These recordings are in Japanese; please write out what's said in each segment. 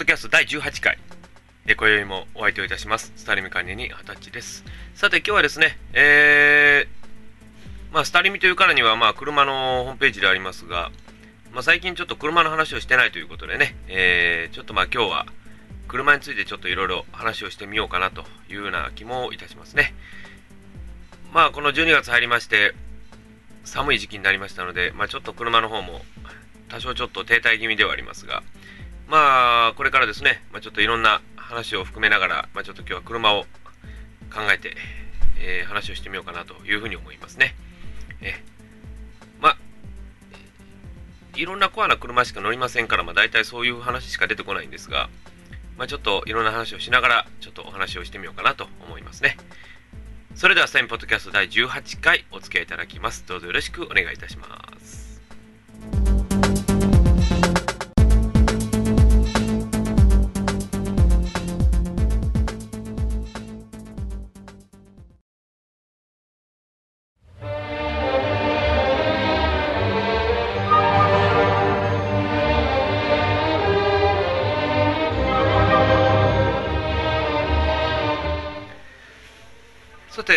ドキャスト第18回、えー、今宵もお相手をいたします。スタリミ管理に二十歳です。さて今日はですね、えー、まあ、スタリミというからには、まあ、車のホームページでありますが、まあ、最近ちょっと車の話をしてないということでね、えー、ちょっとまあ今日は車についてちょっといろいろ話をしてみようかなというような気もいたしますね。まあこの12月入りまして、寒い時期になりましたので、まあ、ちょっと車の方も多少ちょっと停滞気味ではありますが、まあ、これからですね、まあ、ちょっといろんな話を含めながら、まあ、ちょっと今日は車を考えて、えー、話をしてみようかなというふうに思いますね。えまあ、いろんなコアな車しか乗りませんから、まあ、大体そういう話しか出てこないんですが、まあ、ちょっといろんな話をしながら、ちょっとお話をしてみようかなと思いますね。それでは、スタインポッドキャスト第18回お付き合いいただきます。どうぞよろしくお願いいたします。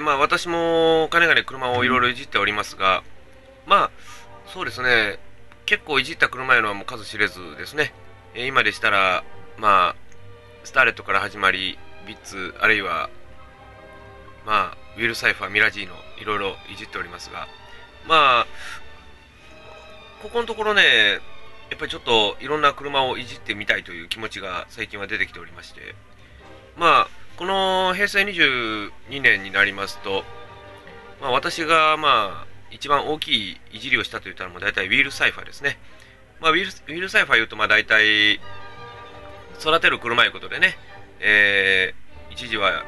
まあ私もかねがね車をいろいろいじっておりますが、まあそうですね、結構いじった車いうのはもう数知れずですね、え今でしたら、まあ、スターレットから始まり、ビッツ、あるいは、まあ、ウィル・サイファー、ミラジーノ、いろいろいじっておりますが、まあ、ここのところね、やっぱりちょっといろんな車をいじってみたいという気持ちが最近は出てきておりまして、まあ、この平成22年になりますと、まあ、私がまあ一番大きいいじりをしたといったらも大体ウィールサイファーですね。まあ、ウィールウィルサイファー言うとまあ大体育てる車いうことでね、えー、一時は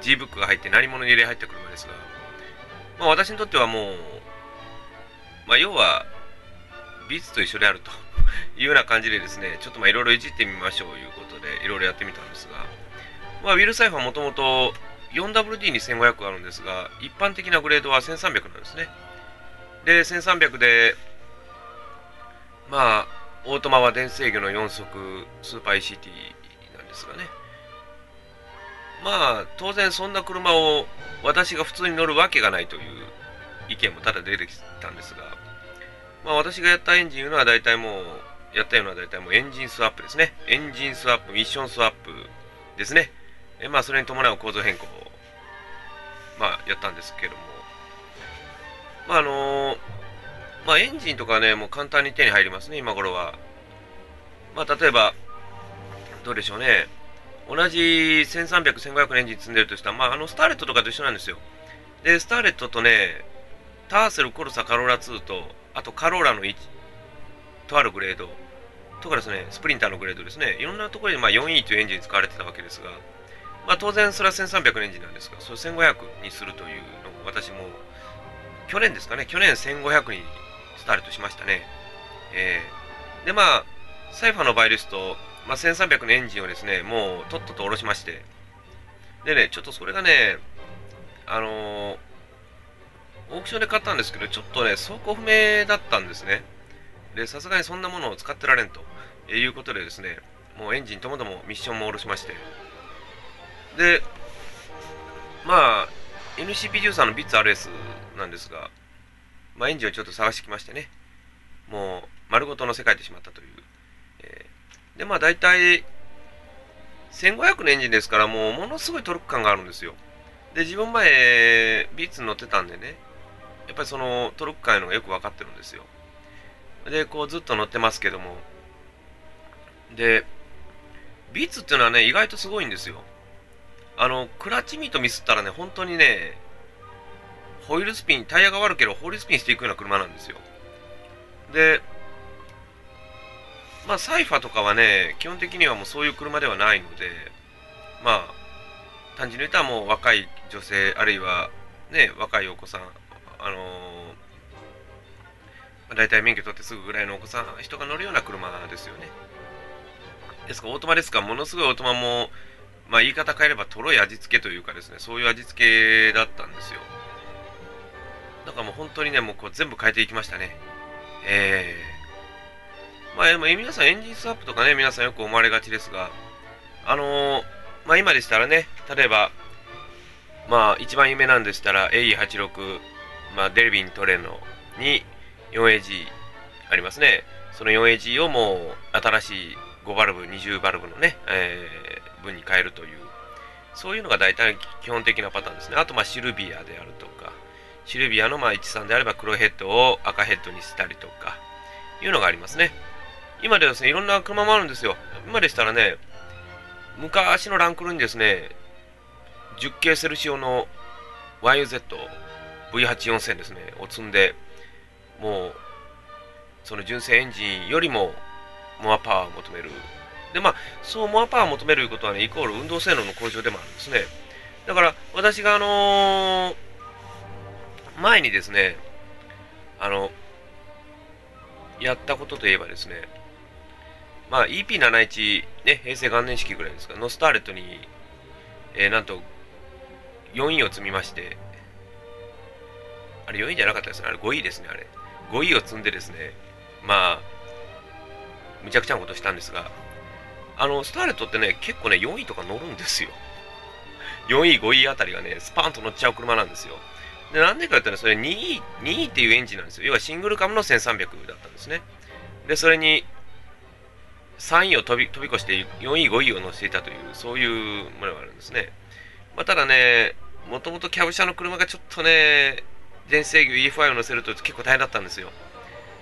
G ブックが入って何者に入れ入った車ですが、まあ、私にとってはもう、まあ、要はビーツと一緒であるというような感じでですね、ちょっといろいろいじってみましょういうことでいろいろやってみたんですが、まあ、ウィルサイファーもともと 4WD に1500あるんですが、一般的なグレードは1300なんですね。で、1300で、まあ、オートマは電制御の4速スーパー ECT なんですがね。まあ、当然そんな車を私が普通に乗るわけがないという意見もただ出てきたんですが、まあ私がやったエンジンいうのは大体もう、やったような大体もうエンジンスワップですね。エンジンスワップ、ミッションスワップですね。えまあ、それに伴う構造変更を、まあ、やったんですけども、まああのまあ、エンジンとかね、もう簡単に手に入りますね、今頃は。まあ、例えば、どうでしょうね、同じ1300、1500のエンジン積んでるとしたら、まあ、あのスターレットとかと一緒なんですよ。で、スターレットとね、ターセル、コルサ、カローラ2と、あとカローラの1、とあるグレード、とかですね、スプリンターのグレードですね、いろんなところでまあ 4E というエンジン使われてたわけですが、まあ、当然それは1300のエンジンなんですが、それ1500にするというのも私も、去年ですかね、去年1500にスタートしましたね。えー、で、まあ、サイファーの場合ですと、まあ、1300のエンジンをですね、もうとっとと下ろしまして、でね、ちょっとそれがね、あのー、オークションで買ったんですけど、ちょっとね、走行不明だったんですね。で、さすがにそんなものを使ってられんということでですね、もうエンジンともどもミッションも下ろしまして、で、まあ、NCP13 の BITSRS なんですが、まあ、エンジンをちょっと探してきましてね、もう丸ごとのせ替えてしまったという。えー、で、まあ大体、1500のエンジンですから、もうものすごいトルク感があるんですよ。で、自分前、ビーツ乗ってたんでね、やっぱりそのトルク感のがよく分かってるんですよ。で、こうずっと乗ってますけども、で、ビーツっていうのはね、意外とすごいんですよ。あの、クラッチミートミスったらね、本当にね、ホイールスピン、タイヤが悪ければホイールスピンしていくような車なんですよ。で、まあ、サイファとかはね、基本的にはもうそういう車ではないので、まあ、単純に言ったらもう若い女性、あるいはね、若いお子さん、あのー、大体免許取ってすぐぐらいのお子さん、人が乗るような車ですよね。ですから、オートマですから、ものすごいオートマも、まあ、言い方変えればとろい味付けというかですね、そういう味付けだったんですよ。だからもう本当にね、もうこう全部変えていきましたね。えー、まあ、皆さんエンジンスワップとかね、皆さんよく思われがちですが、あのー、まあ、今でしたらね、例えば、まあ、一番有名なんでしたら、AE86、まあ、デルビントレノに 4AG ありますね。その 4AG をもう新しい5バルブ、20バルブのね、えー、分に変えるという、そういうのが大体基本的なパターンですね。あと、まあ、シルビアであるとか、シルビアのまあ13であれば黒ヘッドを赤ヘッドにしたりとか、いうのがありますね。今ではですね、いろんな車もあるんですよ。今でしたらね、昔のランクルにですね、10系セルシオの YUZ V84000 ですね、を積んで、もうその純正エンジンよりもモアパワーを求める。で、まあ、そうモアパワーを求めることはね、イコール運動性能の向上でもあるんですね。だから、私があのー、前にですね、あの、やったことといえばですね、まあ、EP71、ね、平成元年式ぐらいですか、ノスターレットに、えー、なんと、4位を積みまして、あれ4位じゃなかったですね、あれ5位ですね、あれ。5位を積んでですね、まあ、むちゃくちゃなことしたんですが、あの、スターレットってね、結構ね、4位とか乗るんですよ。4位、5位あたりがね、スパーンと乗っちゃう車なんですよ。で、なんでかってね、それ2位、2位っていうエンジンなんですよ。要はシングルカムの1300だったんですね。で、それに、3位を飛び飛び越して4位、5位を乗せていたという、そういうものがあるんですね。まあ、ただね、もともとキャブ車の車がちょっとね、全制御 EFI を乗せると結構大変だったんですよ。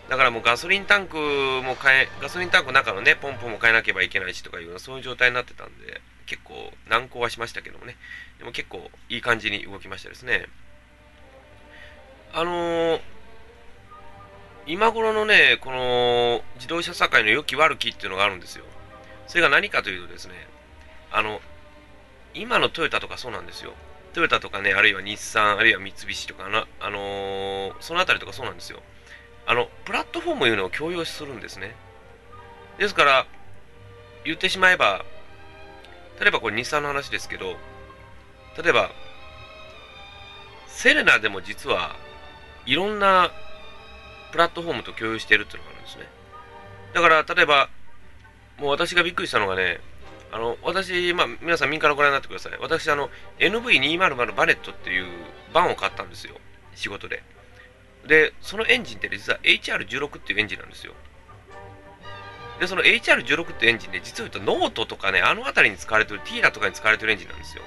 だからもうガソリンタンクも変え、ガソリンタンクの中のね、ポンプも変えなければいけないしとかいうそういう状態になってたんで、結構難航はしましたけどもね、でも結構いい感じに動きましたですね。あのー、今頃のね、この自動車社会の良き悪きっていうのがあるんですよ。それが何かというとですね、あの、今のトヨタとかそうなんですよ。トヨタとかね、あるいは日産、あるいは三菱とかな、あのー、そのあたりとかそうなんですよ。あの、プラットフォームいうのを共有するんですね。ですから、言ってしまえば、例えばこれ日産の話ですけど、例えば、セレナでも実はいろんなプラットフォームと共有しているっていうのがあるんですね。だから、例えば、もう私がびっくりしたのがね、あの、私、まあ、皆さんみんカラご覧になってください。私、あの、NV200 バネットっていうバンを買ったんですよ。仕事で。で、そのエンジンって実は HR16 っていうエンジンなんですよ。で、その HR16 ってエンジンで、実を言うとノートとかね、あの辺りに使われてる、ティーダとかに使われてるエンジンなんですよ。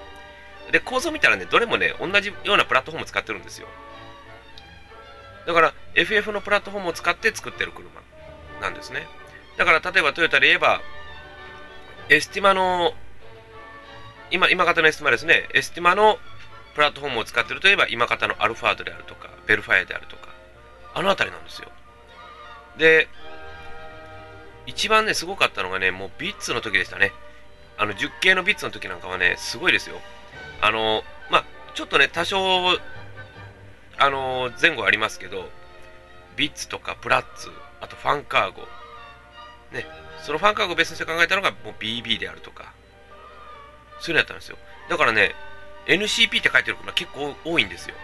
で、構造見たらね、どれもね、同じようなプラットフォームを使ってるんですよ。だから、FF のプラットフォームを使って作ってる車なんですね。だから、例えばトヨタで言えば、エスティマの、今、今型のエスティマですね、エスティマのプラットフォームを使ってるといえば、今型のアルファードであるとか、ヴェルファイアであるとか、あの辺りなんですよ。で、一番ね、すごかったのがね、もうビッツの時でしたね。あの、10系のビッツの時なんかはね、すごいですよ。あの、まあ、ちょっとね、多少、あの、前後ありますけど、ビッツとかプラッツ、あとファンカーゴ、ね、そのファンカーゴを別にして考えたのがもう BB であるとか、そういうのやったんですよ。だからね、NCP って書いてる車結構多いんですよ。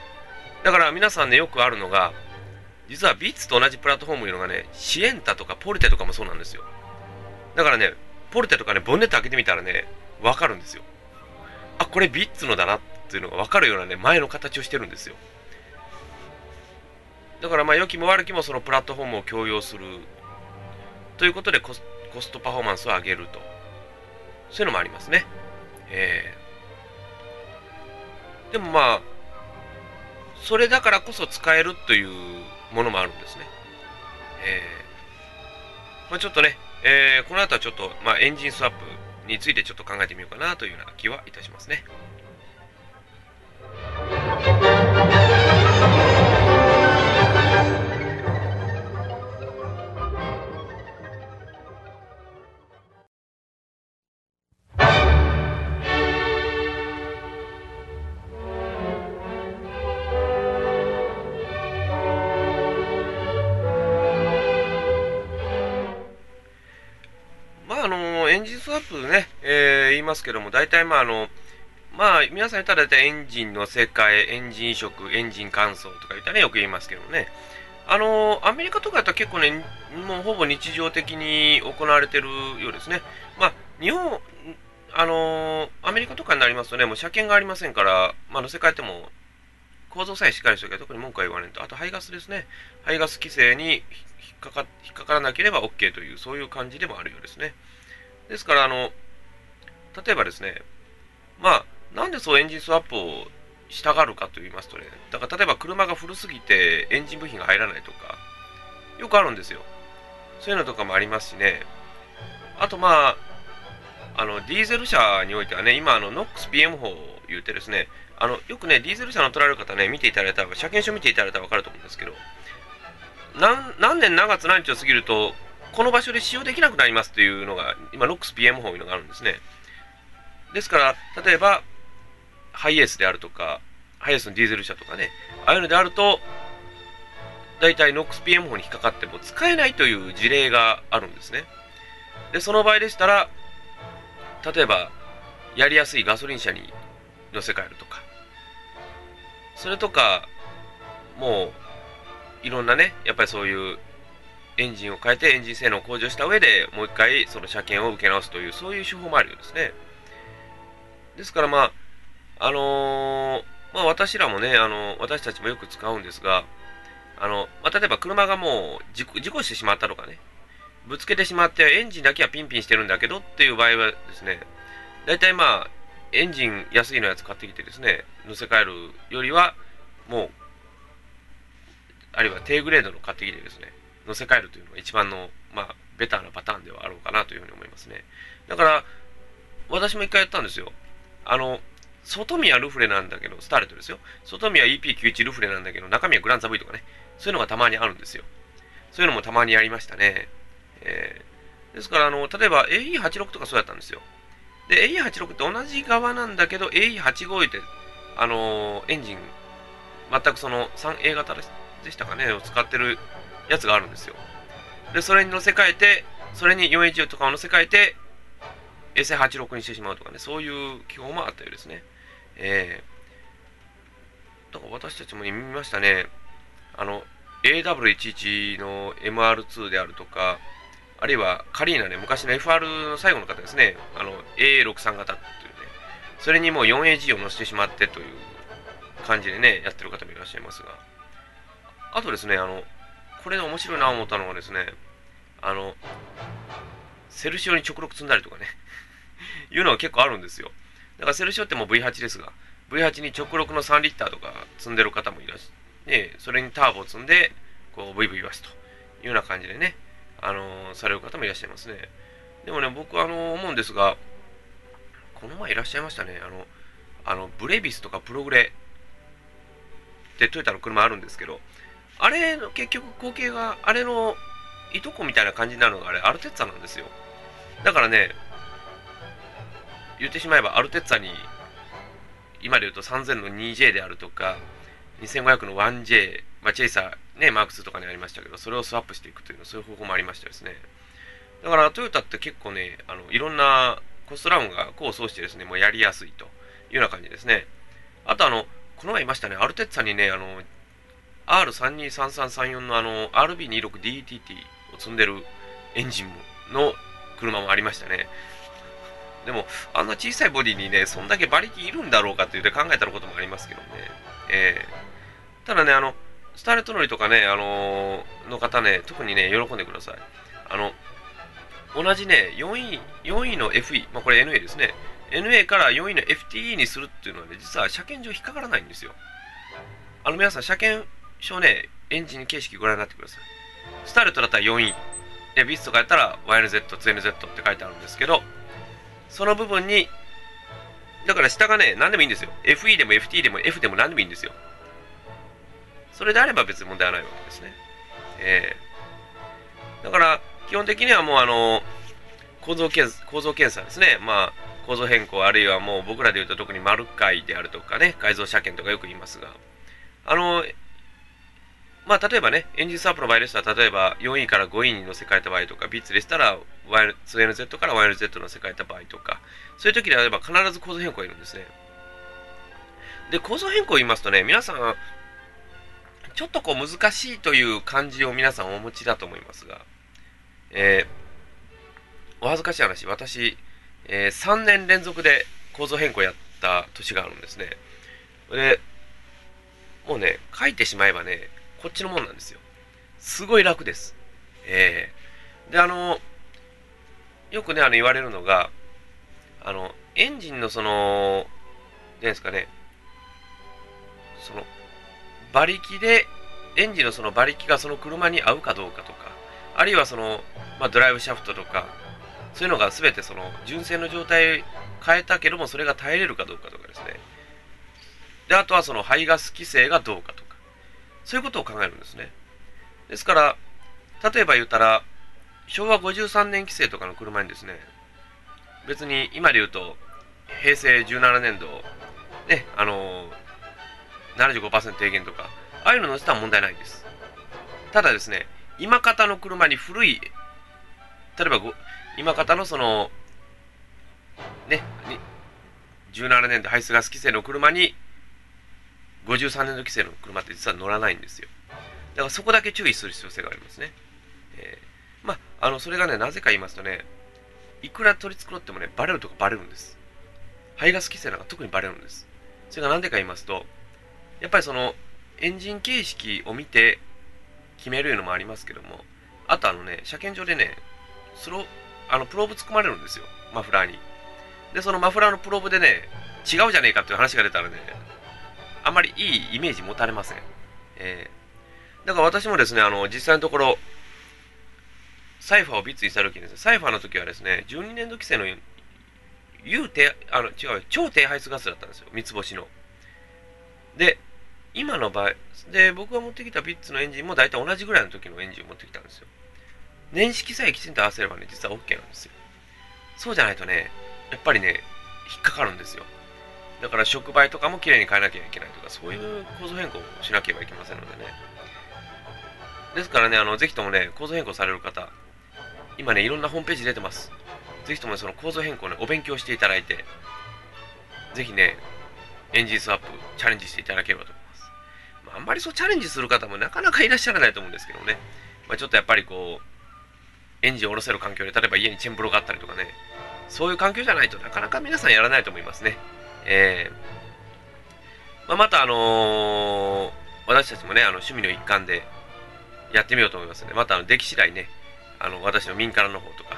だから皆さんね、よくあるのが、実はビッツと同じプラットフォームいうのがね、シエンタとかポルテとかもそうなんですよ。だからね、ポルテとかね、ボンネット開けてみたらね、わかるんですよ。あ、これビッツのだなっていうのがわかるようなね、前の形をしてるんですよ。だからまあ、良きも悪きもそのプラットフォームを共用するということでコスコストパフォーマンスを上げると。そういうのもありますね。えー、でもまあ、それだからこそ使えるというものもあるんですね。えー、まあ、ちょっとね、えー、この後はちょっと、まあ、エンジンスワップについてちょっと考えてみようかなというような気はいたしますね。ますけども、大体まああの、まあ皆さん言ったら大体エンジンの世界、エンジン色、エンジン乾燥とか言ったら、ね、よく言いますけどね。あのアメリカとかだったら結構ね、もうほぼ日常的に行われてるようですね。まあ、日本、あのアメリカとかになりますとね、もう車検がありませんから、まあ、乗せ替えても、構造さえしっかりしておけば特に文句は言わないと。あと、排ガスですね。排ガス規制に引っかか引っかからなければ OK という、そういう感じでもあるようですね。ですから、あの、例えばですね、まあ、なんでそうエンジンスワップをしたがるかと言いますとね、だから例えば車が古すぎてエンジン部品が入らないとか、よくあるんですよ。そういうのとかもありますしね。あとまあ、あの、ディーゼル車においてはね、今、あの、NOXPM 法を言うてですね、あの、よくね、ディーゼル車の取られる方ね、見ていただいたら、車検証見ていただいたら分かると思うんですけど、何何年何月何日を過ぎると、この場所で使用できなくなりますというのが、今、NOXPM 法いうのがあるんですね。ですから、例えば、ハイエースであるとか、ハイエースのディーゼル車とかね、ああいうのであると、大体 NOXPM 法に引っかかっても使えないという事例があるんですね。で、その場合でしたら、例えば、やりやすいガソリン車に乗せ替えるとか、それとか、もう、いろんなね、やっぱりそういうエンジンを変えてエンジン性能を向上した上でもう一回その車検を受け直すというそういう手法もあるようですね。ですからまあ、あのー、まあ私らもね、あの私たちもよく使うんですが、あの、まあ、例えば車がもう事故事故してしまったとかね、ぶつけてしまってエンジンだけはピンピンしてるんだけどっていう場合はですね、大体まあ、エンジン安いのやつ買ってきてですね、乗せ替えるよりは、もう、あるいは低グレードの買ってきてですね、乗せ替えるというのが一番の、まあ、ベターなパターンではあろうかなというふうに思いますね。だから、私も一回やったんですよ。あの、外見はルフレなんだけど、スターレットですよ。外見は EP91 ルフレなんだけど、中身はグランザ V とかね、そういうのがたまにあるんですよ。そういうのもたまにやりましたね。えー、ですから、あの、例えば AE86 とかそうやったんですよ。で、AE86 って同じ側なんだけど、AE85 って、あのー、エンジン、全くその 3A 型でしたかね、を使ってるやつがあるんですよ。で、それに乗せ替えて、それに 4H とかを乗せ替えて、衛星86にしてしまうとかね、そういう基本もあったようですね。えー、だから私たちも見ましたね。あの、AW11 の MR2 であるとか、あるいはカリーナね、昔の FR の最後の方ですね、あの A63 型っていうね、それにもう 4AG を乗せてしまってという感じでね、やってる方もいらっしゃいますが、あとですね、あの、これで面白いな思ったのはですね、あの、セルシオに直録積んだりとかね。いうのは結構あるんですよ。だからセルシオってもう V8 ですが、V8 に直録の3リッターとか積んでる方もいらっしゃね、それにターボを積んで、こう、VV バスというような感じでね、あのされる方もいらっしゃいますね。でもね、僕、あの思うんですが、この前いらっしゃいましたね、あの、あのブレビスとかプログレってトヨタの車あるんですけど、あれの結局後継が、あれのいとこみたいな感じになるのがあれ、アルテッツァなんですよ。だからね、言ってしまえばアルテッツァに、今で言うと3000の 2J であるとか、2500の 1J、まあ、チェイサー、ね、マーク2とかにありましたけど、それをスワップしていくというの、そういう方法もありましたですね。だからトヨタって結構ね、あのいろんなコストラウンが功を奏してですね、もうやりやすいというような感じですね。あとあの、この前いましたね、アルテッツァにね、あの、R323334 のあの、RB26DTT を積んでるエンジンの車もありましたね。でも、あんな小さいボディにね、そんだけ馬力いるんだろうかって言って考えたこともありますけどね。えー、ただね、あの、スターレット乗りとかね、あのー、の方ね、特にね、喜んでください。あの、同じね、4位、4位の FE、まあ、これ NA ですね。NA から4位の FTE にするっていうのはね、実は車検上引っかからないんですよ。あの皆さん、車検証ね、エンジン形式ご覧になってください。スターレットだったら4位。で、ビスとかやったら YNZ、2NZ って書いてあるんですけど、その部分に、だから下がね、何でもいいんですよ。FE でも FT でも F でも何でもいいんですよ。それであれば別に問題はないわけですね。えー、だから、基本的にはもうあの、構造検構造検査ですね。まあ、構造変更、あるいはもう僕らで言うと特に丸回であるとかね、改造車検とかよく言いますが、あの、まあ、例えばね、エンジンサープの場合でしたら、例えば4位から5位に乗せ替えた場合とか、ビッツでしたら 2NZ から YNZ 乗せ替えた場合とか、そういう時であれば必ず構造変更がいるんですね。で、構造変更を言いますとね、皆さん、ちょっとこう難しいという感じを皆さんお持ちだと思いますが、えー、お恥ずかしい話、私、えー、3年連続で構造変更やった年があるんですね。で、もうね、書いてしまえばね、こっちのもんなんですよ。すごい楽です。えー、で、あの、よくね、あの言われるのが、あの、エンジンのその、何ですかね、その、馬力で、エンジンのその馬力がその車に合うかどうかとか、あるいはその、まあ、ドライブシャフトとか、そういうのが全てその純正の状態変えたけどもそれが耐えれるかどうかとかですね。で、あとはその排ガス規制がどうかとか、そういうことを考えるんですね。ですから、例えば言ったら、昭和53年規制とかの車にですね、別に今で言うと、平成17年度、ね、あのー、75%低減とか、ああいうの乗せたら問題ないんです。ただですね、今方の車に古い、例えば今方のその、ね、17年度排出ガス規制の車に、53年度規制の車って実は乗らないんですよ。だからそこだけ注意する必要性がありますね。えー、まあ、あの、それがね、なぜか言いますとね、いくら取り繕ってもね、バレるとかバレるんです。排ガス規制なんか特にバレるんです。それが何でか言いますと、やっぱりその、エンジン形式を見て決めるのもありますけども、あとあのね、車検場でね、スロあのプローブ突っ込まれるんですよ、マフラーに。で、そのマフラーのプローブでね、違うじゃねえかっていう話が出たらね、あまりいいイメージ持たれません。えー、だから私もですね、あの、実際のところ、サイファーをビッツにした時にですね、サイファーの時はですね、12年度規制の U 低、あの、違う、超低排出ガスだったんですよ、三つ星の。で、今の場合、で、僕が持ってきたビッツのエンジンも大体同じぐらいの時のエンジンを持ってきたんですよ。年式さえきちんと合わせればね、実は OK なんですよ。そうじゃないとね、やっぱりね、引っかかるんですよ。だから触媒とかもきれいに変えなきゃいけないとか、そういう構造変更をしなければいけませんのでね。ですからね、あの、ぜひともね、構造変更される方、今ね、いろんなホームページ出てます。ぜひともその構造変更ね、お勉強していただいて、ぜひね、エンジンスワップチャレンジしていただければと思います。まあ、あんまりそうチャレンジする方もなかなかいらっしゃらないと思うんですけどね。まあ、ちょっとやっぱりこう、エンジンを下ろせる環境で、例えば家にチェンブロがあったりとかね、そういう環境じゃないとなかなか皆さんやらないと思いますね。えー、まあ、またあのー、私たちもね、あの趣味の一環でやってみようと思いますので、またあの出来次第ね、あの私の民からの方とか、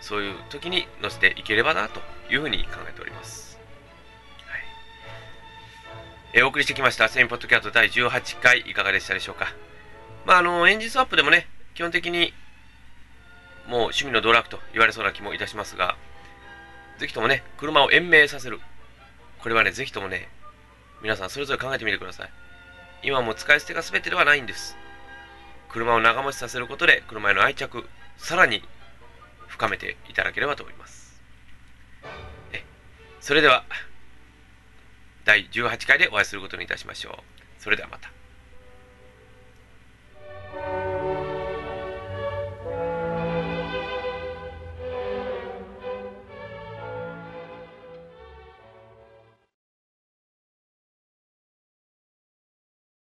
そういう時に載せていければなというふうに考えております。はい、えー、お送りしてきましたセインポッドキャスト第18回いかがでしたでしょうか。まあ、あのエンジンスワップでもね、基本的にもう趣味の道楽と言われそうな気もいたしますが、ぜひともね、車を延命させる。これはね、ぜひともね、皆さんそれぞれ考えてみてください。今も使い捨てが全てではないんです。車を長持ちさせることで、車への愛着、さらに深めていただければと思います。それでは、第18回でお会いすることにいたしましょう。それではまた。